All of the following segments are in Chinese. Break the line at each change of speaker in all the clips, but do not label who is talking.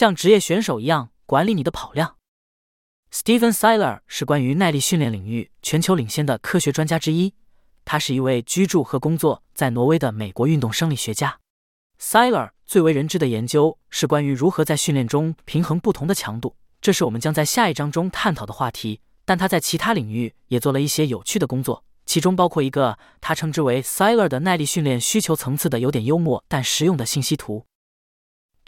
像职业选手一样管理你的跑量。Steven Siler 是关于耐力训练领域全球领先的科学专家之一，他是一位居住和工作在挪威的美国运动生理学家。Siler 最为人知的研究是关于如何在训练中平衡不同的强度，这是我们将在下一章中探讨的话题。但他在其他领域也做了一些有趣的工作，其中包括一个他称之为 Siler 的耐力训练需求层次的有点幽默但实用的信息图。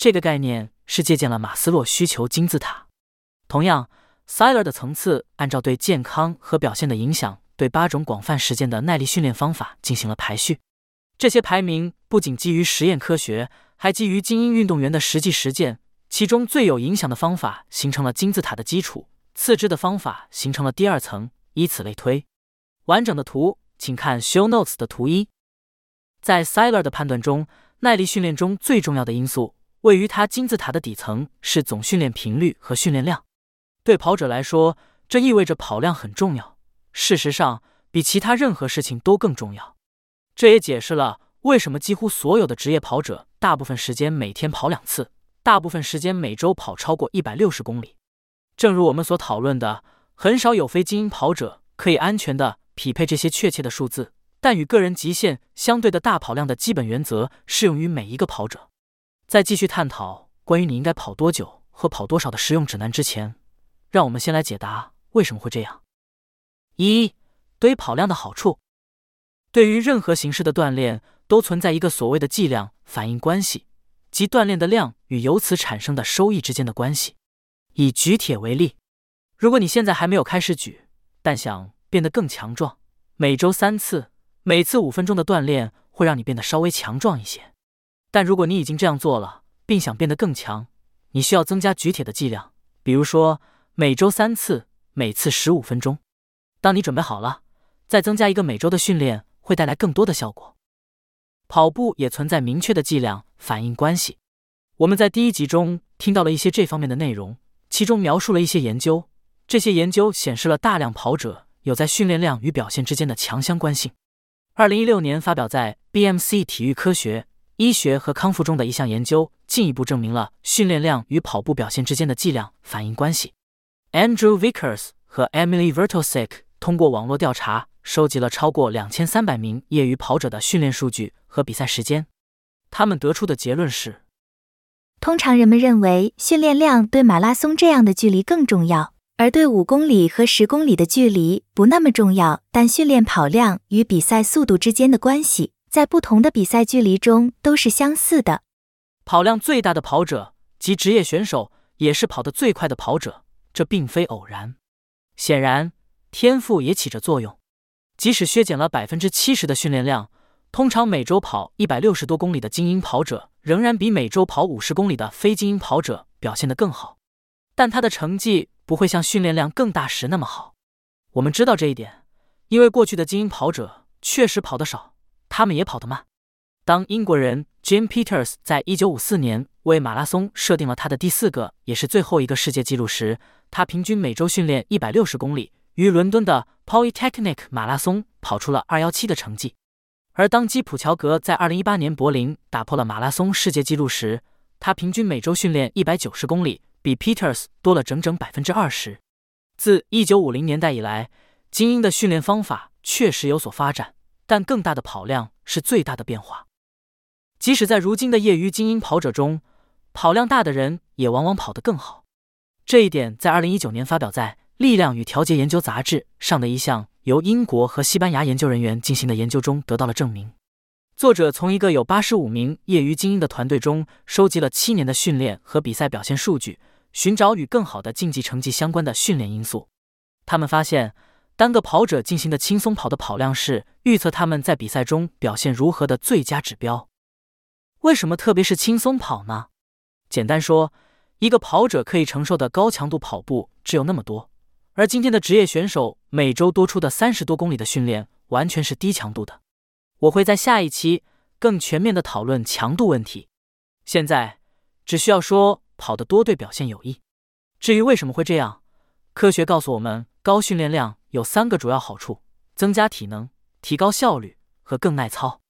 这个概念是借鉴了马斯洛需求金字塔。同样，Siler 的层次按照对健康和表现的影响，对八种广泛实践的耐力训练方法进行了排序。这些排名不仅基于实验科学，还基于精英运动员的实际实践。其中最有影响的方法形成了金字塔的基础。次之的方法形成了第二层，以此类推。完整的图，请看 Show Notes 的图一。在 Siler 的判断中，耐力训练中最重要的因素位于它金字塔的底层，是总训练频率和训练量。对跑者来说，这意味着跑量很重要。事实上，比其他任何事情都更重要。这也解释了为什么几乎所有的职业跑者大部分时间每天跑两次，大部分时间每周跑超过一百六十公里。正如我们所讨论的，很少有非精英跑者可以安全的匹配这些确切的数字。但与个人极限相对的大跑量的基本原则适用于每一个跑者。在继续探讨关于你应该跑多久和跑多少的实用指南之前，让我们先来解答为什么会这样。一堆跑量的好处，对于任何形式的锻炼都存在一个所谓的剂量反应关系，即锻炼的量与由此产生的收益之间的关系。以举铁为例，如果你现在还没有开始举，但想变得更强壮，每周三次，每次五分钟的锻炼会让你变得稍微强壮一些。但如果你已经这样做了，并想变得更强，你需要增加举铁的剂量，比如说每周三次，每次十五分钟。当你准备好了，再增加一个每周的训练会带来更多的效果。跑步也存在明确的剂量反应关系，我们在第一集中听到了一些这方面的内容。其中描述了一些研究，这些研究显示了大量跑者有在训练量与表现之间的强相关性。二零一六年发表在《BMC 体育科学、医学和康复》中的一项研究，进一步证明了训练量与跑步表现之间的剂量反应关系。Andrew Vickers 和 Emily Vertosik 通过网络调查，收集了超过两千三百名业余跑者的训练数据和比赛时间，他们得出的结论是。
通常人们认为训练量对马拉松这样的距离更重要，而对五公里和十公里的距离不那么重要。但训练跑量与比赛速度之间的关系，在不同的比赛距离中都是相似的。
跑量最大的跑者及职业选手，也是跑得最快的跑者，这并非偶然。显然，天赋也起着作用。即使削减了百分之七十的训练量。通常每周跑一百六十多公里的精英跑者，仍然比每周跑五十公里的非精英跑者表现得更好，但他的成绩不会像训练量更大时那么好。我们知道这一点，因为过去的精英跑者确实跑得少，他们也跑得慢。当英国人 Jim Peters 在一九五四年为马拉松设定了他的第四个也是最后一个世界纪录时，他平均每周训练一百六十公里，于伦敦的 Polytechnic 马拉松跑出了二幺七的成绩。而当基普乔格在二零一八年柏林打破了马拉松世界纪录时，他平均每周训练一百九十公里，比 Peters 多了整整百分之二十。自一九五零年代以来，精英的训练方法确实有所发展，但更大的跑量是最大的变化。即使在如今的业余精英跑者中，跑量大的人也往往跑得更好。这一点在二零一九年发表在《力量与调节研究杂志》上的一项。由英国和西班牙研究人员进行的研究中得到了证明。作者从一个有八十五名业余精英的团队中收集了七年的训练和比赛表现数据，寻找与更好的竞技成绩相关的训练因素。他们发现，单个跑者进行的轻松跑的跑量是预测他们在比赛中表现如何的最佳指标。为什么特别是轻松跑呢？简单说，一个跑者可以承受的高强度跑步只有那么多。而今天的职业选手每周多出的三十多公里的训练，完全是低强度的。我会在下一期更全面的讨论强度问题。现在只需要说跑得多对表现有益。至于为什么会这样，科学告诉我们，高训练量有三个主要好处：增加体能、提高效率和更耐操。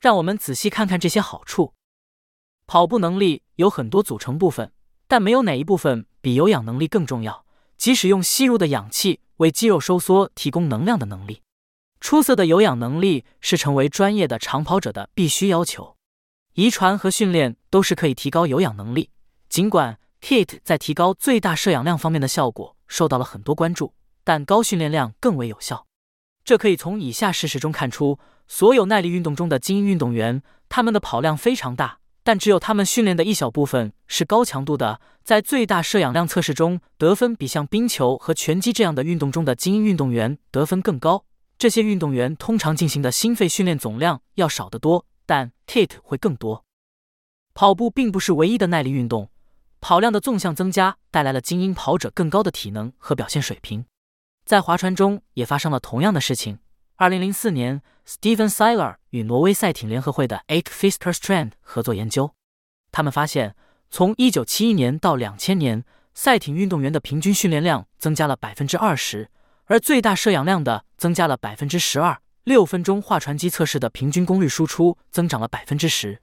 让我们仔细看看这些好处。跑步能力有很多组成部分，但没有哪一部分比有氧能力更重要。即使用吸入的氧气为肌肉收缩提供能量的能力，出色的有氧能力是成为专业的长跑者的必须要求。遗传和训练都是可以提高有氧能力。尽管 Kit 在提高最大摄氧量方面的效果受到了很多关注，但高训练量更为有效。这可以从以下事实中看出：所有耐力运动中的精英运动员，他们的跑量非常大。但只有他们训练的一小部分是高强度的，在最大摄氧量测试中得分比像冰球和拳击这样的运动中的精英运动员得分更高。这些运动员通常进行的心肺训练总量要少得多，但 Kit 会更多。跑步并不是唯一的耐力运动，跑量的纵向增加带来了精英跑者更高的体能和表现水平。在划船中也发生了同样的事情。二零零四年，Steven Siler 与挪威赛艇联合会的 Ake Fisker Strand 合作研究，他们发现，从一九七一年到两千年，赛艇运动员的平均训练量增加了百分之二十，而最大摄氧量的增加了百分之十二。六分钟划船机测试的平均功率输出增长了百分之十。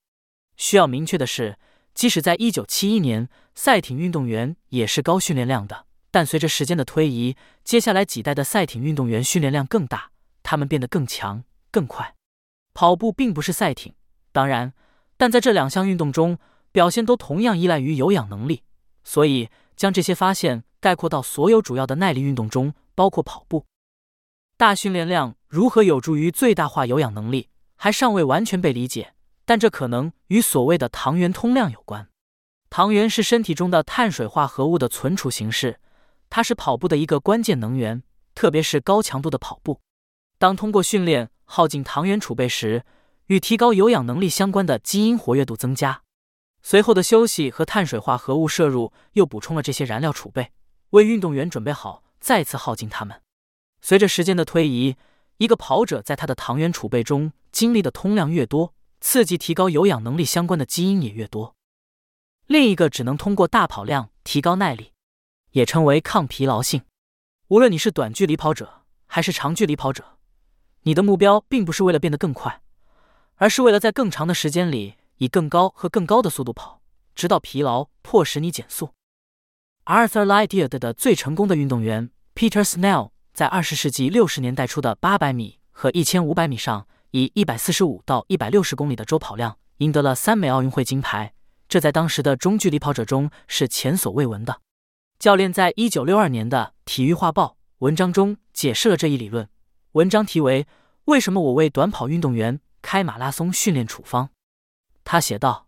需要明确的是，即使在一九七一年，赛艇运动员也是高训练量的，但随着时间的推移，接下来几代的赛艇运动员训练量更大。他们变得更强、更快。跑步并不是赛艇，当然，但在这两项运动中，表现都同样依赖于有氧能力。所以，将这些发现概括到所有主要的耐力运动中，包括跑步。大训练量如何有助于最大化有氧能力，还尚未完全被理解，但这可能与所谓的糖原通量有关。糖原是身体中的碳水化合物的存储形式，它是跑步的一个关键能源，特别是高强度的跑步。当通过训练耗尽糖原储备时，与提高有氧能力相关的基因活跃度增加。随后的休息和碳水化合物摄入又补充了这些燃料储备，为运动员准备好再次耗尽它们。随着时间的推移，一个跑者在他的糖原储备中经历的通量越多，刺激提高有氧能力相关的基因也越多。另一个只能通过大跑量提高耐力，也称为抗疲劳性。无论你是短距离跑者还是长距离跑者。你的目标并不是为了变得更快，而是为了在更长的时间里以更高和更高的速度跑，直到疲劳迫使你减速。Arthur Lydiard 的最成功的运动员 Peter Snell 在二十世纪六十年代初的八百米和一千五百米上，以一百四十五到一百六十公里的周跑量赢得了三枚奥运会金牌，这在当时的中距离跑者中是前所未闻的。教练在一九六二年的《体育画报》文章中解释了这一理论。文章题为《为什么我为短跑运动员开马拉松训练处方》。他写道：“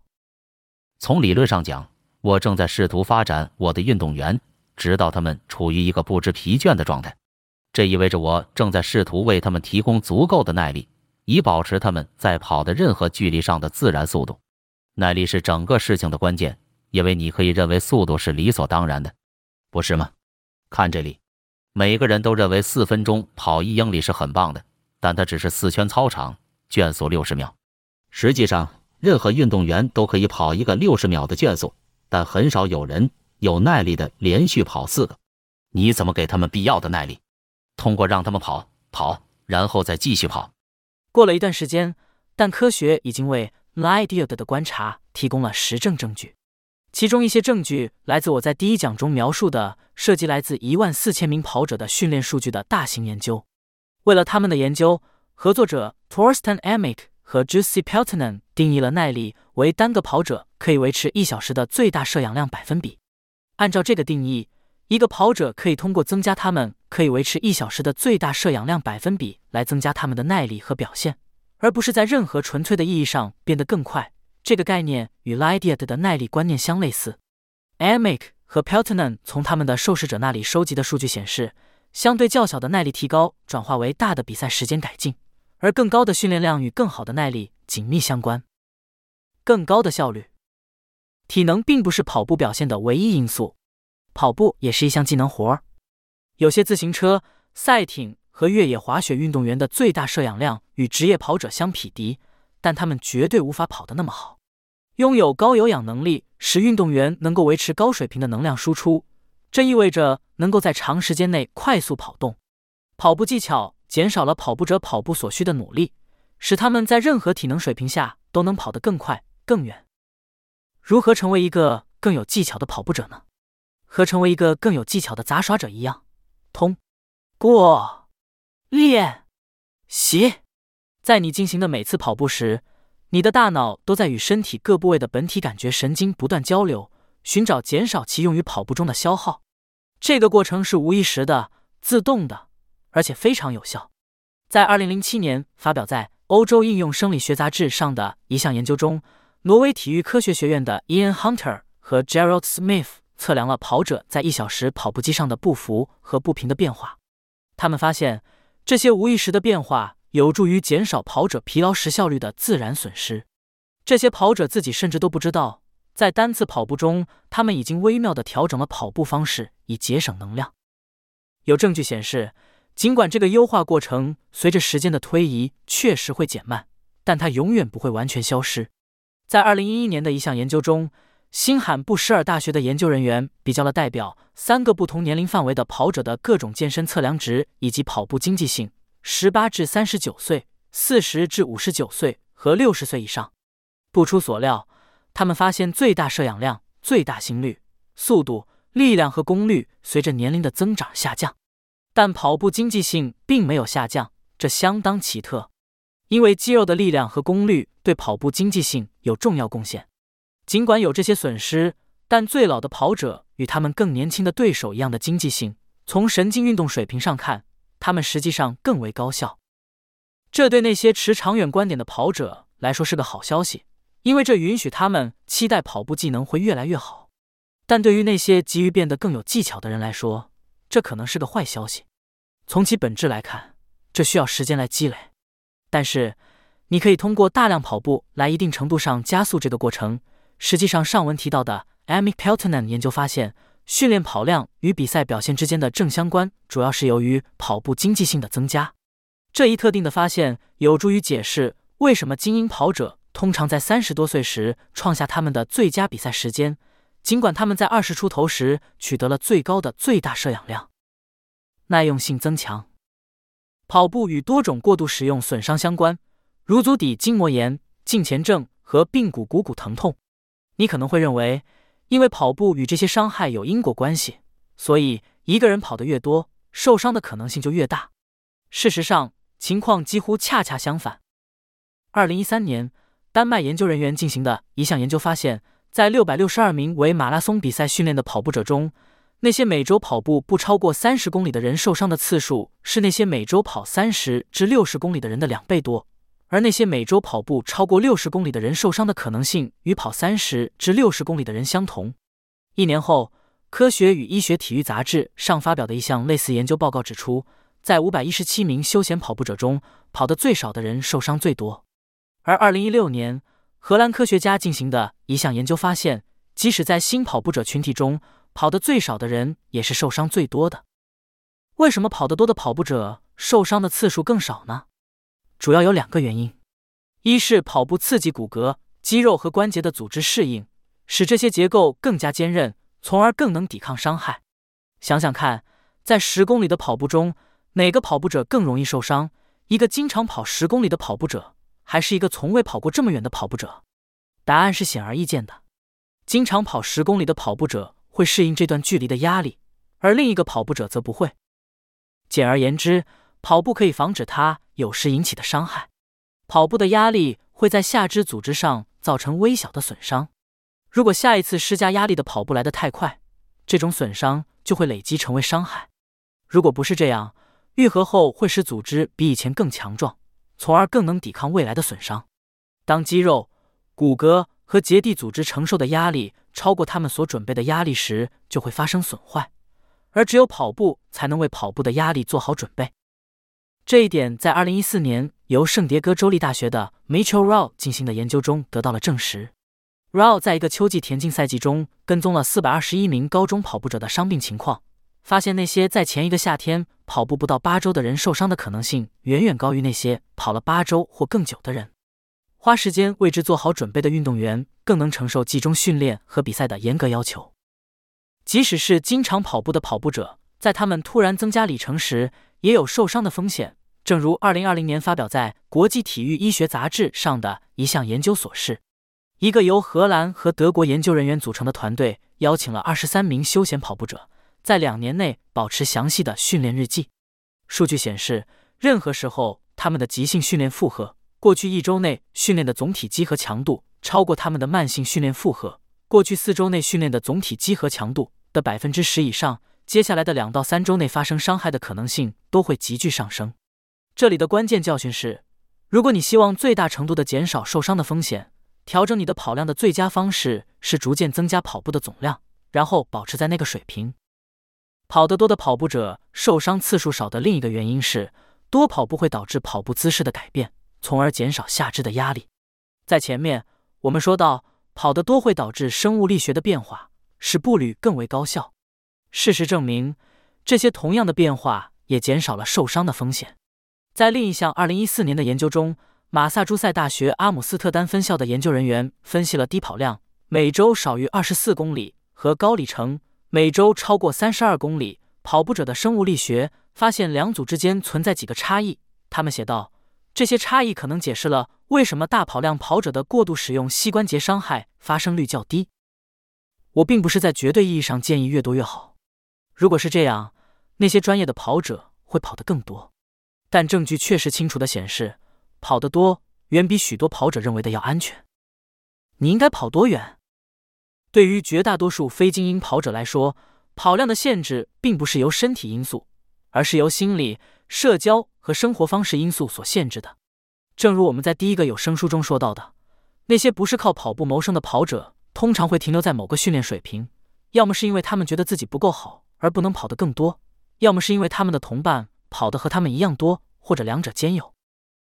从理论上讲，我正在试图发展我的运动员，直到他们处于一个不知疲倦的状态。这意味着我正在试图为他们提供足够的耐力，以保持他们在跑的任何距离上的自然速度。耐力是整个事情的关键，因为你可以认为速度是理所当然的，不是吗？看这里。”每个人都认为四分钟跑一英里是很棒的，但它只是四圈操场，圈速六十秒。实际上，任何运动员都可以跑一个六十秒的圈速，但很少有人有耐力的连续跑四个。你怎么给他们必要的耐力？通过让他们跑跑，然后再继续跑。
过了一段时间，但科学已经为 Lydiard 的观察提供了实证证据。其中一些证据来自我在第一讲中描述的涉及来自一万四千名跑者的训练数据的大型研究。为了他们的研究，合作者 Torsten Amick 和 Jussi Peltonen 定义了耐力为单个跑者可以维持一小时的最大摄氧量百分比。按照这个定义，一个跑者可以通过增加他们可以维持一小时的最大摄氧量百分比来增加他们的耐力和表现，而不是在任何纯粹的意义上变得更快。这个概念与 Lydiard 的耐力观念相类似。Amick 和 Peltonen 从他们的受试者那里收集的数据显示，相对较小的耐力提高转化为大的比赛时间改进，而更高的训练量与更好的耐力紧密相关。更高的效率，体能并不是跑步表现的唯一因素，跑步也是一项技能活儿。有些自行车、赛艇和越野滑雪运动员的最大摄氧量与职业跑者相匹敌。但他们绝对无法跑得那么好。拥有高有氧能力使运动员能够维持高水平的能量输出，这意味着能够在长时间内快速跑动。跑步技巧减少了跑步者跑步所需的努力，使他们在任何体能水平下都能跑得更快更远。如何成为一个更有技巧的跑步者呢？和成为一个更有技巧的杂耍者一样，通过练习，在你进行的每次跑步时，你的大脑都在与身体各部位的本体感觉神经不断交流，寻找减少其用于跑步中的消耗。这个过程是无意识的、自动的，而且非常有效。在二零零七年发表在《欧洲应用生理学杂志》上的一项研究中，挪威体育科学学院的 Ian Hunter 和 Gerald Smith 测量了跑者在一小时跑步机上的步幅和步频的变化。他们发现，这些无意识的变化。有助于减少跑者疲劳时效率的自然损失。这些跑者自己甚至都不知道，在单次跑步中，他们已经微妙的调整了跑步方式，以节省能量。有证据显示，尽管这个优化过程随着时间的推移确实会减慢，但它永远不会完全消失。在二零一一年的一项研究中，新罕布什尔大学的研究人员比较了代表三个不同年龄范围的跑者的各种健身测量值以及跑步经济性。十八至三十九岁、四十至五十九岁和六十岁以上，不出所料，他们发现最大摄氧量、最大心率、速度、力量和功率随着年龄的增长下降，但跑步经济性并没有下降，这相当奇特。因为肌肉的力量和功率对跑步经济性有重要贡献。尽管有这些损失，但最老的跑者与他们更年轻的对手一样的经济性，从神经运动水平上看。他们实际上更为高效，这对那些持长远观点的跑者来说是个好消息，因为这允许他们期待跑步技能会越来越好。但对于那些急于变得更有技巧的人来说，这可能是个坏消息。从其本质来看，这需要时间来积累。但是，你可以通过大量跑步来一定程度上加速这个过程。实际上，上文提到的 Amy Peltonen 研究发现。训练跑量与比赛表现之间的正相关，主要是由于跑步经济性的增加。这一特定的发现有助于解释为什么精英跑者通常在三十多岁时创下他们的最佳比赛时间，尽管他们在二十出头时取得了最高的最大摄氧量。耐用性增强，跑步与多种过度使用损伤相关，如足底筋膜炎、胫前症和髌骨股骨疼痛。你可能会认为。因为跑步与这些伤害有因果关系，所以一个人跑得越多，受伤的可能性就越大。事实上，情况几乎恰恰相反。二零一三年，丹麦研究人员进行的一项研究发现，在六百六十二名为马拉松比赛训练的跑步者中，那些每周跑步不超过三十公里的人受伤的次数是那些每周跑三十至六十公里的人的两倍多。而那些每周跑步超过六十公里的人受伤的可能性与跑三十至六十公里的人相同。一年后，《科学与医学体育杂志》上发表的一项类似研究报告指出，在五百一十七名休闲跑步者中，跑得最少的人受伤最多。而二零一六年，荷兰科学家进行的一项研究发现，即使在新跑步者群体中，跑得最少的人也是受伤最多的。为什么跑得多的跑步者受伤的次数更少呢？主要有两个原因：一是跑步刺激骨骼、肌肉和关节的组织适应，使这些结构更加坚韧，从而更能抵抗伤害。想想看，在十公里的跑步中，哪个跑步者更容易受伤？一个经常跑十公里的跑步者，还是一个从未跑过这么远的跑步者？答案是显而易见的：经常跑十公里的跑步者会适应这段距离的压力，而另一个跑步者则不会。简而言之，跑步可以防止它。有时引起的伤害，跑步的压力会在下肢组织上造成微小的损伤。如果下一次施加压力的跑步来得太快，这种损伤就会累积成为伤害。如果不是这样，愈合后会使组织比以前更强壮，从而更能抵抗未来的损伤。当肌肉、骨骼和结缔组织承受的压力超过他们所准备的压力时，就会发生损坏。而只有跑步才能为跑步的压力做好准备。这一点在2014年由圣迭戈州立大学的 Mitchell Rao 进行的研究中得到了证实。Rao 在一个秋季田径赛季中跟踪了421名高中跑步者的伤病情况，发现那些在前一个夏天跑步不到八周的人受伤的可能性远远高于那些跑了八周或更久的人。花时间为之做好准备的运动员更能承受集中训练和比赛的严格要求。即使是经常跑步的跑步者，在他们突然增加里程时，也有受伤的风险，正如二零二零年发表在《国际体育医学杂志》上的一项研究所示。一个由荷兰和德国研究人员组成的团队邀请了二十三名休闲跑步者，在两年内保持详细的训练日记。数据显示，任何时候他们的急性训练负荷，过去一周内训练的总体肌核强度超过他们的慢性训练负荷，过去四周内训练的总体肌核强度的百分之十以上。接下来的两到三周内发生伤害的可能性都会急剧上升。这里的关键教训是：如果你希望最大程度的减少受伤的风险，调整你的跑量的最佳方式是逐渐增加跑步的总量，然后保持在那个水平。跑得多的跑步者受伤次数少的另一个原因是，多跑步会导致跑步姿势的改变，从而减少下肢的压力。在前面我们说到，跑得多会导致生物力学的变化，使步履更为高效。事实证明，这些同样的变化也减少了受伤的风险。在另一项2014年的研究中，马萨诸塞大学阿姆斯特丹分校的研究人员分析了低跑量每周少于24公里和高里程每周超过32公里跑步者的生物力学，发现两组之间存在几个差异。他们写道：“这些差异可能解释了为什么大跑量跑者的过度使用膝关节伤害发生率较低。”我并不是在绝对意义上建议越多越好。如果是这样，那些专业的跑者会跑得更多。但证据确实清楚的显示，跑得多远比许多跑者认为的要安全。你应该跑多远？对于绝大多数非精英跑者来说，跑量的限制并不是由身体因素，而是由心理、社交和生活方式因素所限制的。正如我们在第一个有声书中说到的，那些不是靠跑步谋生的跑者，通常会停留在某个训练水平，要么是因为他们觉得自己不够好。而不能跑得更多，要么是因为他们的同伴跑得和他们一样多，或者两者兼有。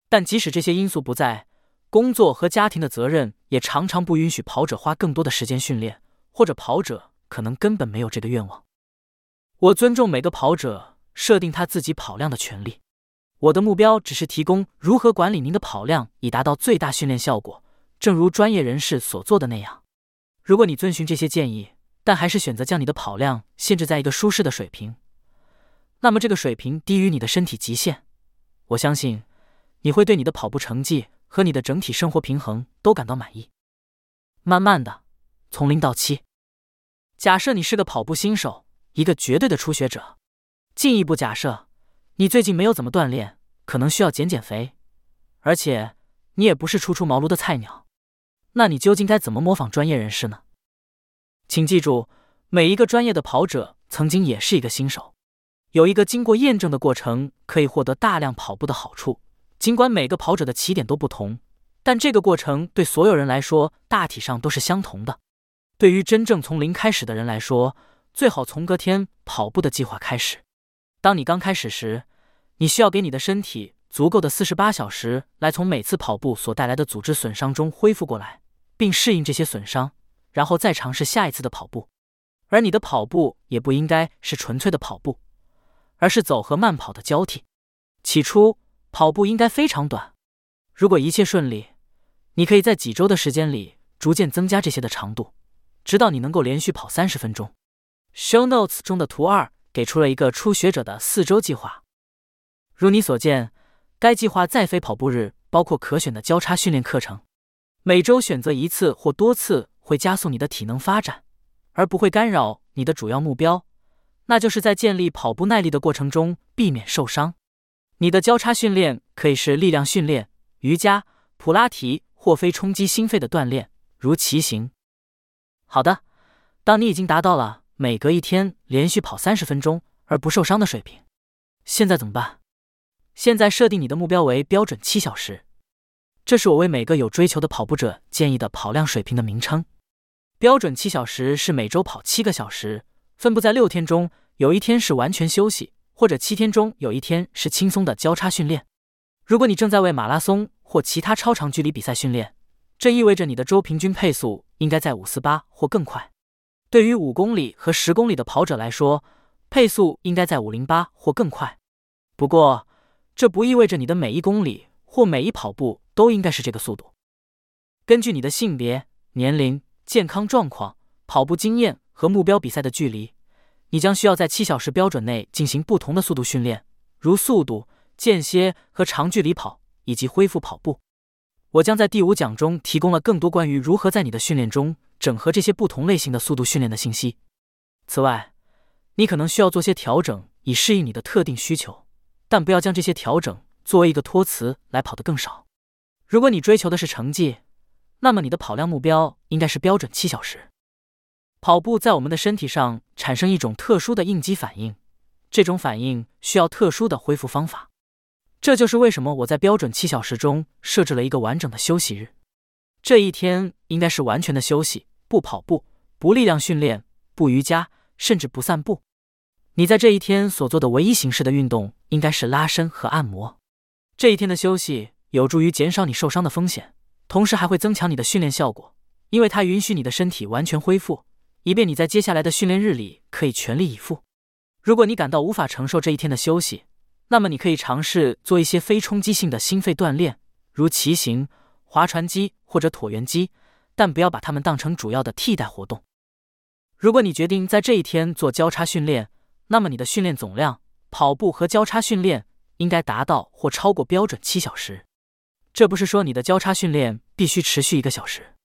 但即使这些因素不在，工作和家庭的责任也常常不允许跑者花更多的时间训练，或者跑者可能根本没有这个愿望。我尊重每个跑者设定他自己跑量的权利。我的目标只是提供如何管理您的跑量，以达到最大训练效果，正如专业人士所做的那样。如果你遵循这些建议，但还是选择将你的跑量限制在一个舒适的水平，那么这个水平低于你的身体极限。我相信你会对你的跑步成绩和你的整体生活平衡都感到满意。慢慢的，从零到七。假设你是个跑步新手，一个绝对的初学者。进一步假设你最近没有怎么锻炼，可能需要减减肥，而且你也不是初出茅庐的菜鸟。那你究竟该怎么模仿专业人士呢？请记住，每一个专业的跑者曾经也是一个新手。有一个经过验证的过程，可以获得大量跑步的好处。尽管每个跑者的起点都不同，但这个过程对所有人来说大体上都是相同的。对于真正从零开始的人来说，最好从隔天跑步的计划开始。当你刚开始时，你需要给你的身体足够的四十八小时，来从每次跑步所带来的组织损伤中恢复过来，并适应这些损伤。然后再尝试下一次的跑步，而你的跑步也不应该是纯粹的跑步，而是走和慢跑的交替。起初，跑步应该非常短。如果一切顺利，你可以在几周的时间里逐渐增加这些的长度，直到你能够连续跑三十分钟。Show Notes 中的图二给出了一个初学者的四周计划。如你所见，该计划在非跑步日包括可选的交叉训练课程，每周选择一次或多次。会加速你的体能发展，而不会干扰你的主要目标，那就是在建立跑步耐力的过程中避免受伤。你的交叉训练可以是力量训练、瑜伽、普拉提或非冲击心肺的锻炼，如骑行。好的，当你已经达到了每隔一天连续跑三十分钟而不受伤的水平，现在怎么办？现在设定你的目标为标准七小时，这是我为每个有追求的跑步者建议的跑量水平的名称。标准七小时是每周跑七个小时，分布在六天中，有一天是完全休息，或者七天中有一天是轻松的交叉训练。如果你正在为马拉松或其他超长距离比赛训练，这意味着你的周平均配速应该在五四八或更快。对于五公里和十公里的跑者来说，配速应该在五零八或更快。不过，这不意味着你的每一公里或每一跑步都应该是这个速度。根据你的性别、年龄。健康状况、跑步经验和目标比赛的距离，你将需要在七小时标准内进行不同的速度训练，如速度、间歇和长距离跑，以及恢复跑步。我将在第五讲中提供了更多关于如何在你的训练中整合这些不同类型的速度训练的信息。此外，你可能需要做些调整以适应你的特定需求，但不要将这些调整作为一个托词来跑得更少。如果你追求的是成绩，那么你的跑量目标应该是标准七小时。跑步在我们的身体上产生一种特殊的应激反应，这种反应需要特殊的恢复方法。这就是为什么我在标准七小时中设置了一个完整的休息日。这一天应该是完全的休息，不跑步，不力量训练，不瑜伽，甚至不散步。你在这一天所做的唯一形式的运动应该是拉伸和按摩。这一天的休息有助于减少你受伤的风险，同时还会增强你的训练效果，因为它允许你的身体完全恢复，以便你在接下来的训练日里可以全力以赴。如果你感到无法承受这一天的休息，那么你可以尝试做一些非冲击性的心肺锻炼，如骑行、划船机或者椭圆机，但不要把它们当成主要的替代活动。如果你决定在这一天做交叉训练，那么你的训练总量，跑步和交叉训练应该达到或超过标准七小时。这不是说你的交叉训练必须持续一个小时。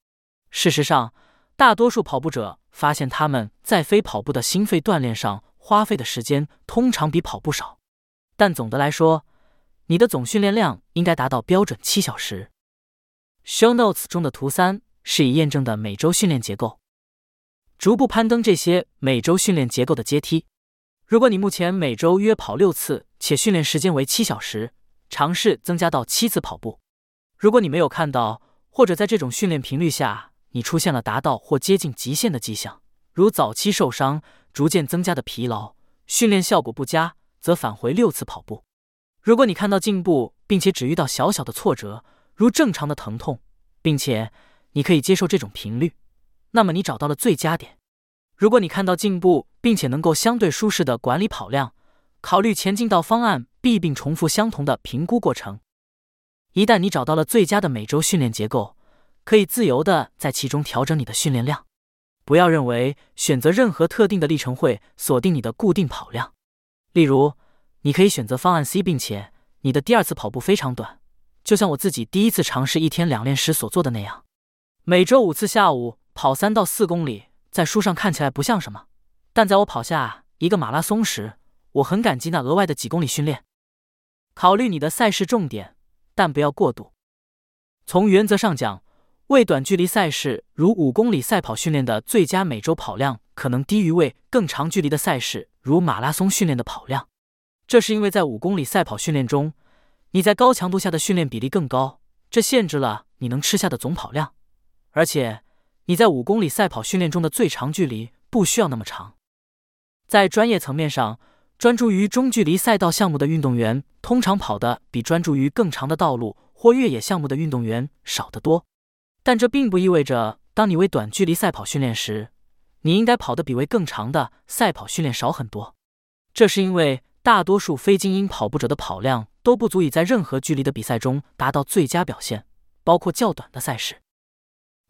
事实上，大多数跑步者发现他们在非跑步的心肺锻炼上花费的时间通常比跑步少。但总的来说，你的总训练量应该达到标准七小时。Show Notes 中的图三是已验证的每周训练结构，逐步攀登这些每周训练结构的阶梯。如果你目前每周约跑六次，且训练时间为七小时，尝试增加到七次跑步。如果你没有看到，或者在这种训练频率下你出现了达到或接近极限的迹象，如早期受伤、逐渐增加的疲劳、训练效果不佳。则返回六次跑步。如果你看到进步，并且只遇到小小的挫折，如正常的疼痛，并且你可以接受这种频率，那么你找到了最佳点。如果你看到进步，并且能够相对舒适的管理跑量，考虑前进到方案 B，并重复相同的评估过程。一旦你找到了最佳的每周训练结构，可以自由的在其中调整你的训练量。不要认为选择任何特定的历程会锁定你的固定跑量。例如，你可以选择方案 C，并且你的第二次跑步非常短，就像我自己第一次尝试一天两练时所做的那样。每周五次下午跑三到四公里，在书上看起来不像什么，但在我跑下一个马拉松时，我很感激那额外的几公里训练。考虑你的赛事重点，但不要过度。从原则上讲，为短距离赛事如五公里赛跑训练的最佳每周跑量可能低于为更长距离的赛事。如马拉松训练的跑量，这是因为在五公里赛跑训练中，你在高强度下的训练比例更高，这限制了你能吃下的总跑量。而且你在五公里赛跑训练中的最长距离不需要那么长。在专业层面上，专注于中距离赛道项目的运动员通常跑的比专注于更长的道路或越野项目的运动员少得多。但这并不意味着，当你为短距离赛跑训练时，你应该跑的比为更长的赛跑训练少很多，这是因为大多数非精英跑步者的跑量都不足以在任何距离的比赛中达到最佳表现，包括较短的赛事。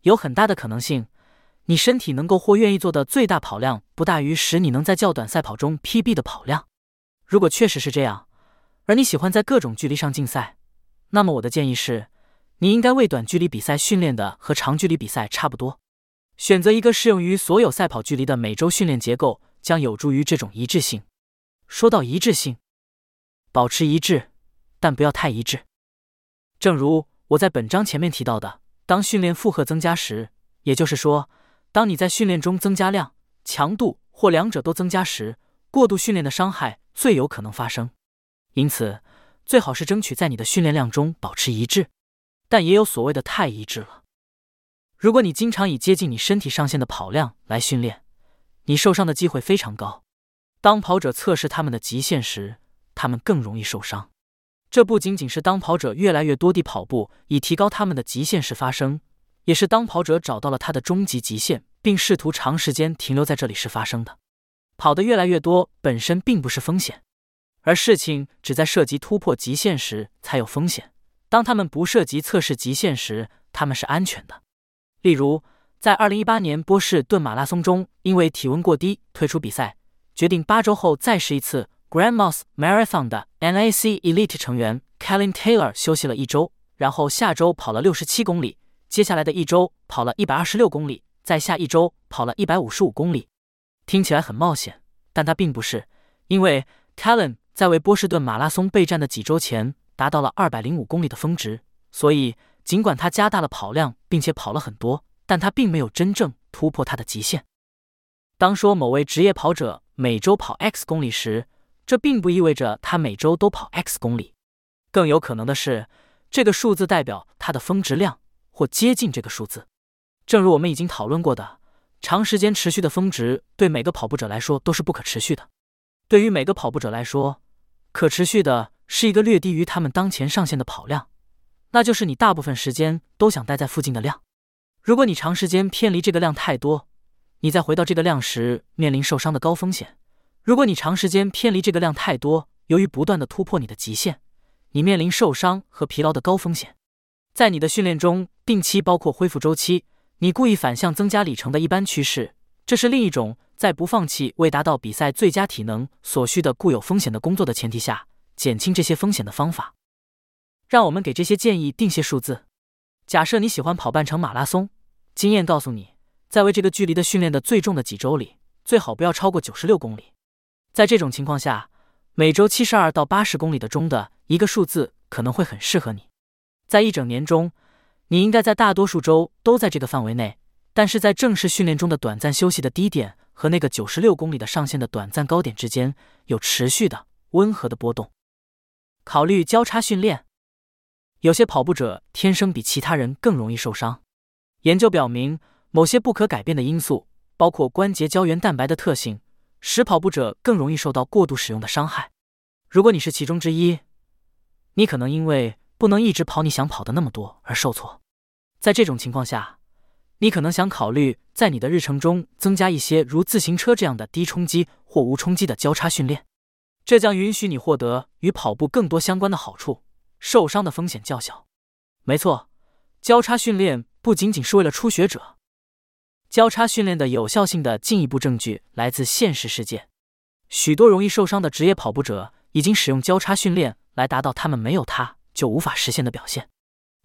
有很大的可能性，你身体能够或愿意做的最大跑量不大于使你能在较短赛跑中 PB 的跑量。如果确实是这样，而你喜欢在各种距离上竞赛，那么我的建议是，你应该为短距离比赛训练的和长距离比赛差不多。选择一个适用于所有赛跑距离的每周训练结构，将有助于这种一致性。说到一致性，保持一致，但不要太一致。正如我在本章前面提到的，当训练负荷增加时，也就是说，当你在训练中增加量、强度或两者都增加时，过度训练的伤害最有可能发生。因此，最好是争取在你的训练量中保持一致，但也有所谓的太一致了。如果你经常以接近你身体上限的跑量来训练，你受伤的机会非常高。当跑者测试他们的极限时，他们更容易受伤。这不仅仅是当跑者越来越多地跑步以提高他们的极限时发生，也是当跑者找到了他的终极极限，并试图长时间停留在这里时发生的。跑得越来越多本身并不是风险，而事情只在涉及突破极限时才有风险。当他们不涉及测试极限时，他们是安全的。例如，在二零一八年波士顿马拉松中，因为体温过低退出比赛，决定八周后再试一次 Grandmas Marathon 的 NAC Elite 成员 Kellen Taylor 休息了一周，然后下周跑了六十七公里，接下来的一周跑了一百二十六公里，在下一周跑了一百五十五公里。听起来很冒险，但他并不是，因为 Talen 在为波士顿马拉松备战的几周前达到了二百零五公里的峰值，所以尽管他加大了跑量，并且跑了很多，但他并没有真正突破他的极限。当说某位职业跑者每周跑 X 公里时，这并不意味着他每周都跑 X 公里，更有可能的是，这个数字代表他的峰值量或接近这个数字。正如我们已经讨论过的，长时间持续的峰值对每个跑步者来说都是不可持续的。对于每个跑步者来说，可持续的是一个略低于他们当前上限的跑量，那就是你大部分时间都想待在附近的量。如果你长时间偏离这个量太多，你在回到这个量时面临受伤的高风险。如果你长时间偏离这个量太多，由于不断的突破你的极限，你面临受伤和疲劳的高风险。在你的训练中，定期包括恢复周期，你故意反向增加里程的一般趋势，这是另一种在不放弃未达到比赛最佳体能所需的固有风险的工作的前提下减轻这些风险的方法。让我们给这些建议定些数字。假设你喜欢跑半程马拉松，经验告诉你。在为这个距离的训练的最重的几周里，最好不要超过九十六公里。在这种情况下，每周七十二到八十公里的中的一个数字可能会很适合你。在一整年中，你应该在大多数周都在这个范围内，但是在正式训练中的短暂休息的低点和那个九十六公里的上限的短暂高点之间有持续的温和的波动。考虑交叉训练，有些跑步者天生比其他人更容易受伤。研究表明。某些不可改变的因素，包括关节胶原蛋白的特性，使跑步者更容易受到过度使用的伤害。如果你是其中之一，你可能因为不能一直跑你想跑的那么多而受挫。在这种情况下，你可能想考虑在你的日程中增加一些如自行车这样的低冲击或无冲击的交叉训练，这将允许你获得与跑步更多相关的好处，受伤的风险较小。没错，交叉训练不仅仅是为了初学者。交叉训练的有效性的进一步证据来自现实世界，许多容易受伤的职业跑步者已经使用交叉训练来达到他们没有他就无法实现的表现。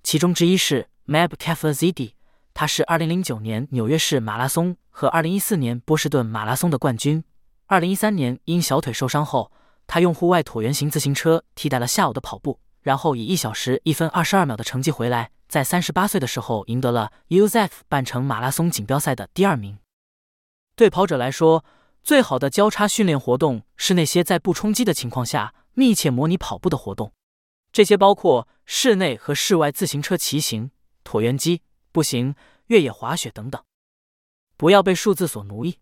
其中之一是 Mab Kefazidi，他是2009年纽约市马拉松和2014年波士顿马拉松的冠军。2013年因小腿受伤后，他用户外椭圆形自行车替代了下午的跑步，然后以一小时一分二十二秒的成绩回来。在三十八岁的时候，赢得了 UZF 半程马拉松锦标赛的第二名。对跑者来说，最好的交叉训练活动是那些在不冲击的情况下密切模拟跑步的活动。这些包括室内和室外自行车骑行、椭圆机、步行、越野滑雪等等。不要被数字所奴役。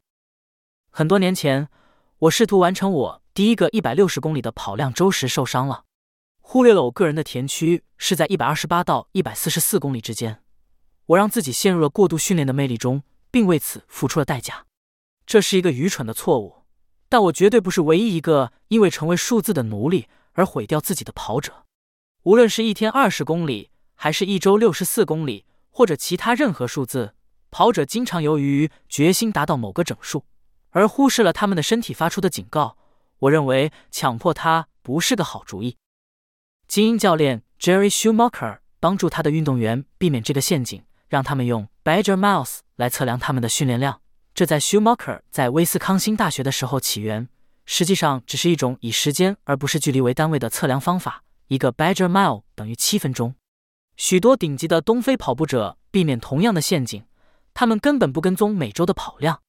很多年前，我试图完成我第一个一百六十公里的跑量周时受伤了。忽略了我个人的田区是在一百二十八到一百四十四公里之间，我让自己陷入了过度训练的魅力中，并为此付出了代价。这是一个愚蠢的错误，但我绝对不是唯一一个因为成为数字的奴隶而毁掉自己的跑者。无论是一天二十公里，还是一周六十四公里，或者其他任何数字，跑者经常由于决心达到某个整数，而忽视了他们的身体发出的警告。我认为强迫他不是个好主意。精英教练 Jerry Schumacher 帮助他的运动员避免这个陷阱，让他们用 Badger Miles 来测量他们的训练量。这在 Schumacher 在威斯康星大学的时候起源，实际上只是一种以时间而不是距离为单位的测量方法。一个 Badger Mile 等于七分钟。许多顶级的东非跑步者避免同样的陷阱，他们根本不跟踪每周的跑量，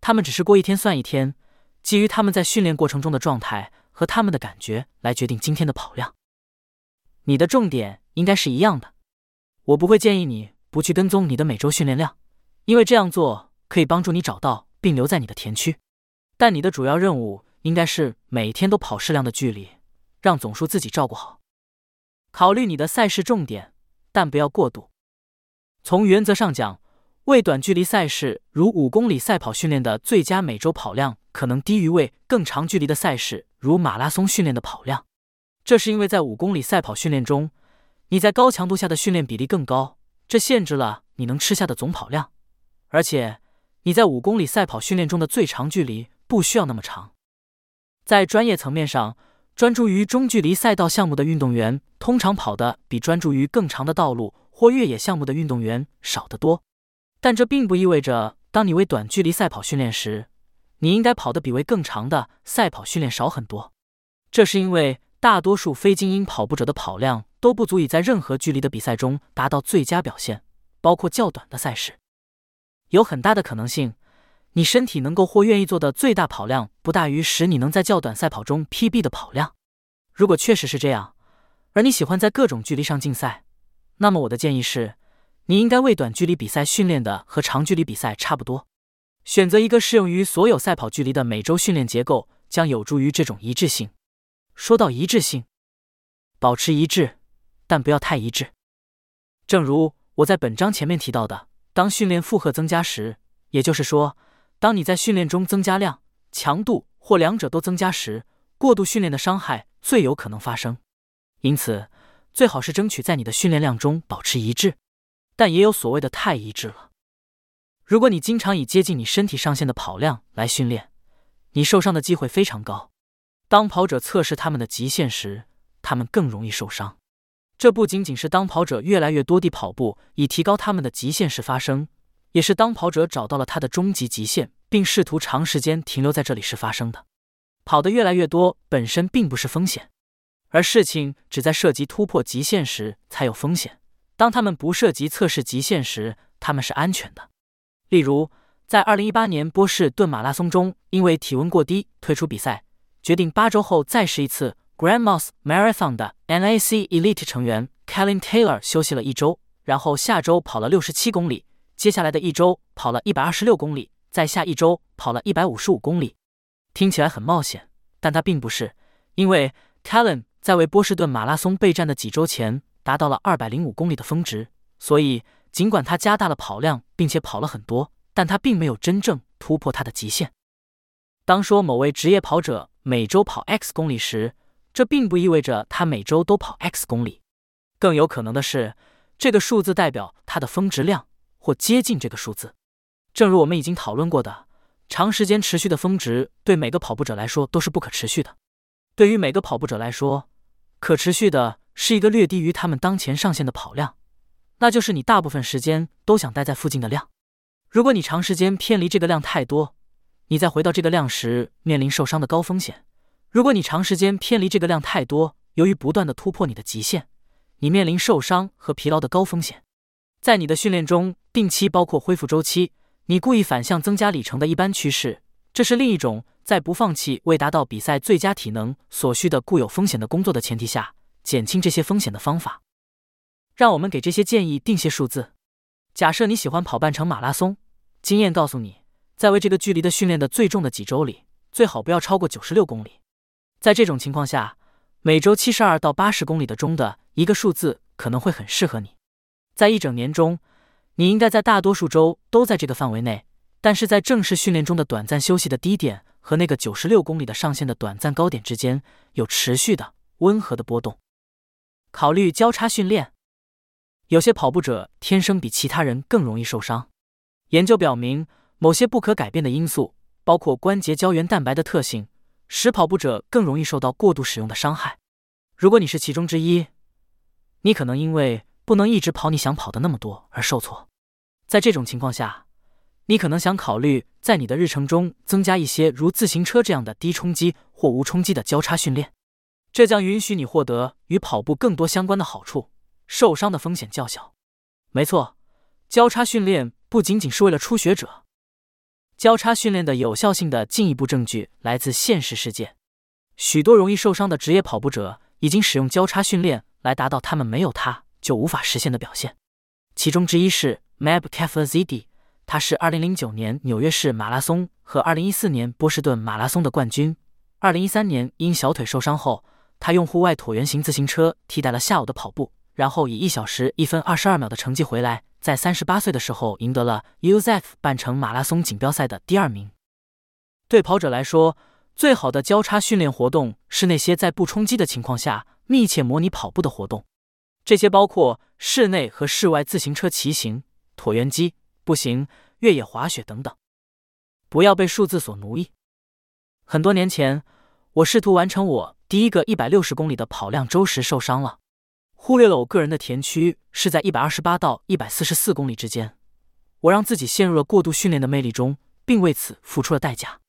他们只是过一天算一天，基于他们在训练过程中的状态和他们的感觉来决定今天的跑量。你的重点应该是一样的。我不会建议你不去跟踪你的每周训练量，因为这样做可以帮助你找到并留在你的田区。但你的主要任务应该是每天都跑适量的距离，让总数自己照顾好。考虑你的赛事重点，但不要过度。从原则上讲，为短距离赛事如五公里赛跑训练的最佳每周跑量可能低于为更长距离的赛事如马拉松训练的跑量。这是因为在五公里赛跑训练中，你在高强度下的训练比例更高，这限制了你能吃下的总跑量。而且，你在五公里赛跑训练中的最长距离不需要那么长。在专业层面上，专注于中距离赛道项目的运动员，通常跑的比专注于更长的道路或越野项目的运动员少得多。但这并不意味着，当你为短距离赛跑训练时，你应该跑得比为更长的赛跑训练少很多。这是因为大多数非精英跑步者的跑量都不足以在任何距离的比赛中达到最佳表现，包括较短的赛事。有很大的可能性。你身体能够或愿意做的最大跑量不大于使你能在较短赛跑中 PB 的跑量。如果确实是这样，而你喜欢在各种距离上竞赛，那么我的建议是，你应该为短距离比赛训练的和长距离比赛差不多。选择一个适用于所有赛跑距离的每周训练结构，将有助于这种一致性。说到一致性，保持一致，但不要太一致。正如我在本章前面提到的，当训练负荷增加时，也就是说。当你在训练中增加量、强度或两者都增加时，过度训练的伤害最有可能发生。因此，最好是争取在你的训练量中保持一致，但也有所谓的太一致了。如果你经常以接近你身体上限的跑量来训练，你受伤的机会非常高。当跑者测试他们的极限时，他们更容易受伤。这不仅仅是当跑者越来越多地跑步以提高他们的极限时发生。也是当跑者找到了他的终极极限，并试图长时间停留在这里时发生的。跑得越来越多本身并不是风险，而事情只在涉及突破极限时才有风险。当他们不涉及测试极限时，他们是安全的。例如，在2018年波士顿马拉松中，因为体温过低退出比赛，决定八周后再试一次 Grandma's Marathon 的 NAC Elite 成员 Kellen Taylor 休息了一周，然后下周跑了67公里。接下来的一周跑了一百二十六公里，在下一周跑了一百五十五公里，听起来很冒险，但他并不是，因为 Kellen 在为波士顿马拉松备战的几周前达到了二百零五公里的峰值，所以尽管他加大了跑量，并且跑了很多，但他并没有真正突破他的极限。当说某位职业跑者每周跑 X 公里时，这并不意味着他每周都跑 X 公里，更有可能的是，这个数字代表他的峰值量。或接近这个数字，正如我们已经讨论过的，长时间持续的峰值对每个跑步者来说都是不可持续的。对于每个跑步者来说，可持续的是一个略低于他们当前上限的跑量，那就是你大部分时间都想待在附近的量。如果你长时间偏离这个量太多，你在回到这个量时面临受伤的高风险。如果你长时间偏离这个量太多，由于不断的突破你的极限，你面临受伤和疲劳的高风险。在你的训练中，定期包括恢复周期，你故意反向增加里程的一般趋势，这是另一种在不放弃为达到比赛最佳体能所需的固有风险的工作的前提下减轻这些风险的方法。让我们给这些建议定些数字。假设你喜欢跑半程马拉松，经验告诉你，在为这个距离的训练的最重的几周里，最好不要超过九十六公里。在这种情况下，每周七十二到八十公里的中的一个数字可能会很适合你。在一整年中，你应该在大多数周都在这个范围内，但是在正式训练中的短暂休息的低点和那个九十六公里的上限的短暂高点之间有持续的温和的波动。考虑交叉训练。有些跑步者天生比其他人更容易受伤。研究表明，某些不可改变的因素，包括关节胶原蛋白的特性，使跑步者更容易受到过度使用的伤害。如果你是其中之一，你可能因为不能一直跑你想跑的那么多而受挫，在这种情况下，你可能想考虑在你的日程中增加一些如自行车这样的低冲击或无冲击的交叉训练，这将允许你获得与跑步更多相关的好处，受伤的风险较小。没错，交叉训练不仅仅是为了初学者。交叉训练的有效性的进一步证据来自现实世界，许多容易受伤的职业跑步者已经使用交叉训练来达到他们没有它。就无法实现的表现，其中之一是 Mab Kefazidi，他是2009年纽约市马拉松和2014年波士顿马拉松的冠军。2013年因小腿受伤后，他用户外椭圆形自行车替代了下午的跑步，然后以一小时一分二十二秒的成绩回来，在38岁的时候赢得了 UZF 半程马拉松锦标赛的第二名。对跑者来说，最好的交叉训练活动是那些在不冲击的情况下密切模拟跑步的活动。这些包括室内和室外自行车骑行、椭圆机、步行、越野滑雪等等。不要被数字所奴役。很多年前，我试图完成我第一个一百六十公里的跑量周时受伤了，忽略了我个人的田区是在一百二十八到一百四十四公里之间。我让自己陷入了过度训练的魅力中，并为此付出了代价。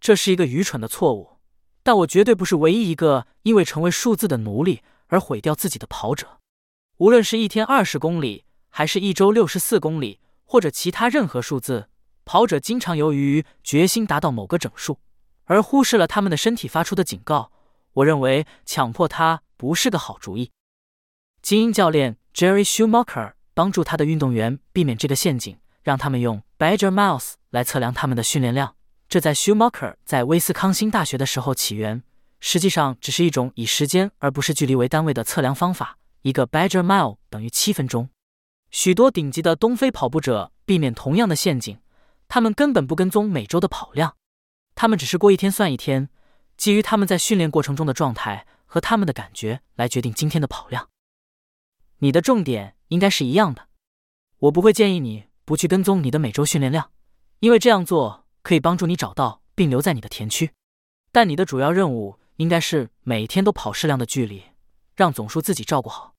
这是一个愚蠢的错误，但我绝对不是唯一一个因为成为数字的奴隶而毁掉自己的跑者。无论是一天二十公里，还是一周六十四公里，或者其他任何数字，跑者经常由于决心达到某个整数，而忽视了他们的身体发出的警告。我认为强迫他不是个好主意。精英教练 Jerry Schumacher 帮助他的运动员避免这个陷阱，让他们用 Badger Miles 来测量他们的训练量。这在 Schumacher 在威斯康星大学的时候起源，实际上只是一种以时间而不是距离为单位的测量方法。一个 Badger Mile 等于七分钟。许多顶级的东非跑步者避免同样的陷阱，他们根本不跟踪每周的跑量，他们只是过一天算一天，基于他们在训练过程中的状态和他们的感觉来决定今天的跑量。你的重点应该是一样的。我不会建议你不去跟踪你的每周训练量，因为这样做。可以帮助你找到并留在你的田区，但你的主要任务应该是每天都跑适量的距离，让总数自己照顾好。